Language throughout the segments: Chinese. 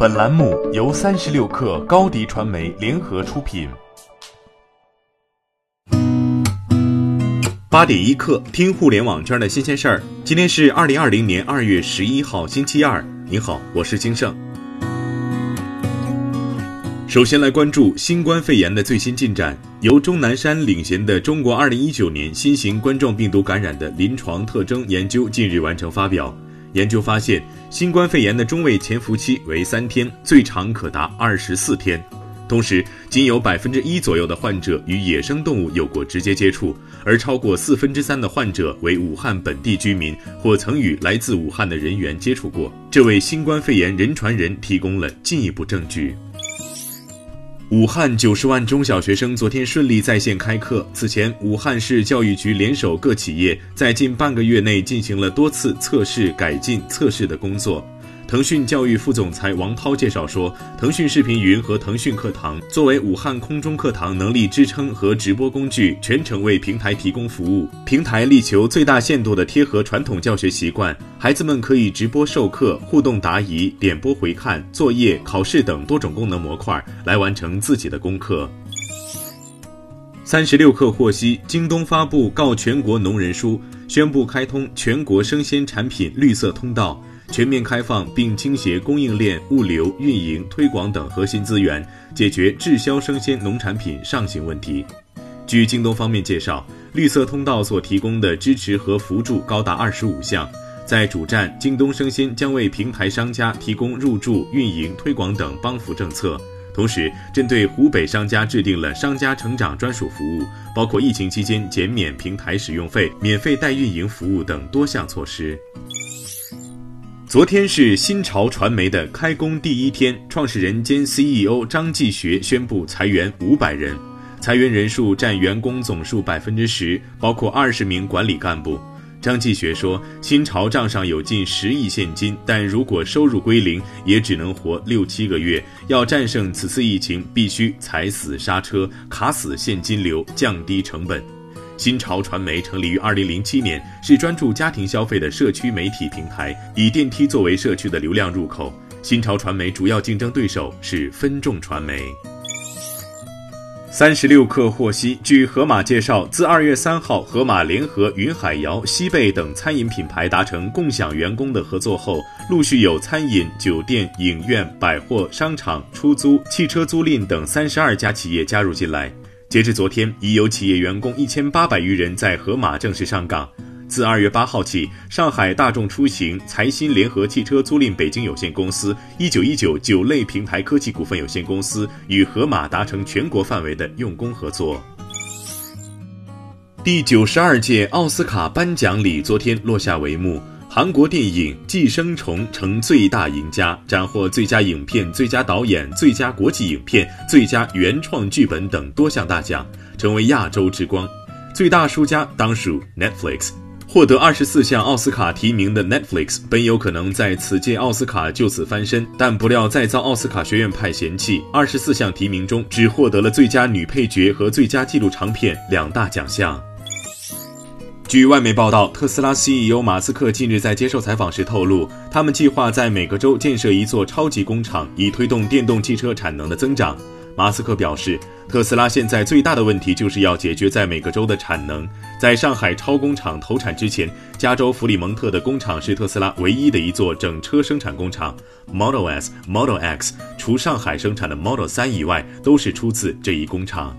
本栏目由三十六氪高低传媒联合出品。八点一刻，听互联网圈的新鲜事儿。今天是二零二零年二月十一号，星期二。您好，我是金盛。首先来关注新冠肺炎的最新进展。由钟南山领衔的中国二零一九年新型冠状病毒感染的临床特征研究近日完成发表。研究发现，新冠肺炎的中位潜伏期为三天，最长可达二十四天。同时，仅有百分之一左右的患者与野生动物有过直接接触，而超过四分之三的患者为武汉本地居民或曾与来自武汉的人员接触过，这为新冠肺炎人传人提供了进一步证据。武汉九十万中小学生昨天顺利在线开课。此前，武汉市教育局联手各企业，在近半个月内进行了多次测试、改进、测试的工作。腾讯教育副总裁王涛介绍说，腾讯视频云和腾讯课堂作为武汉空中课堂能力支撑和直播工具，全程为平台提供服务。平台力求最大限度地贴合传统教学习惯，孩子们可以直播授课、互动答疑、点播回看、作业、考试等多种功能模块来完成自己的功课。三十六氪获悉，京东发布告全国农人书，宣布开通全国生鲜产品绿色通道。全面开放并倾斜供应链、物流、运营、推广等核心资源，解决滞销生鲜农产品上行问题。据京东方面介绍，绿色通道所提供的支持和辅助高达二十五项。在主站，京东生鲜将为平台商家提供入驻、运营、推广等帮扶政策，同时针对湖北商家制定了商家成长专属服务，包括疫情期间减免平台使用费、免费代运营服务等多项措施。昨天是新潮传媒的开工第一天，创始人兼 CEO 张继学宣布裁员五百人，裁员人数占员工总数百分之十，包括二十名管理干部。张继学说，新潮账上有近十亿现金，但如果收入归零，也只能活六七个月。要战胜此次疫情，必须踩死刹车，卡死现金流，降低成本。新潮传媒成立于二零零七年，是专注家庭消费的社区媒体平台，以电梯作为社区的流量入口。新潮传媒主要竞争对手是分众传媒。三十六氪获悉，据盒马介绍，自二月三号，盒马联合云海肴、西贝等餐饮品牌达成共享员工的合作后，陆续有餐饮、酒店、影院、百货、商场、出租、汽车租赁等三十二家企业加入进来。截至昨天，已有企业员工一千八百余人在盒马正式上岗。自二月八号起，上海大众出行、财新联合汽车租赁北京有限公司、一九一九酒类平台科技股份有限公司与盒马达成全国范围的用工合作。第九十二届奥斯卡颁奖礼昨天落下帷幕。韩国电影《寄生虫》成最大赢家，斩获最佳影片、最佳导演、最佳国际影片、最佳原创剧本等多项大奖，成为亚洲之光。最大输家当属 Netflix。获得二十四项奥斯卡提名的 Netflix，本有可能在此届奥斯卡就此翻身，但不料再遭奥斯卡学院派嫌弃。二十四项提名中，只获得了最佳女配角和最佳纪录长片两大奖项。据外媒报道，特斯拉 CEO 马斯克近日在接受采访时透露，他们计划在每个州建设一座超级工厂，以推动电动汽车产能的增长。马斯克表示，特斯拉现在最大的问题就是要解决在每个州的产能。在上海超工厂投产之前，加州弗里蒙特的工厂是特斯拉唯一的一座整车生产工厂。Model S、Model X 除上海生产的 Model 3以外，都是出自这一工厂。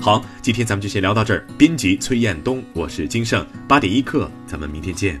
好，今天咱们就先聊到这儿。编辑崔彦东，我是金盛，八点一刻，咱们明天见。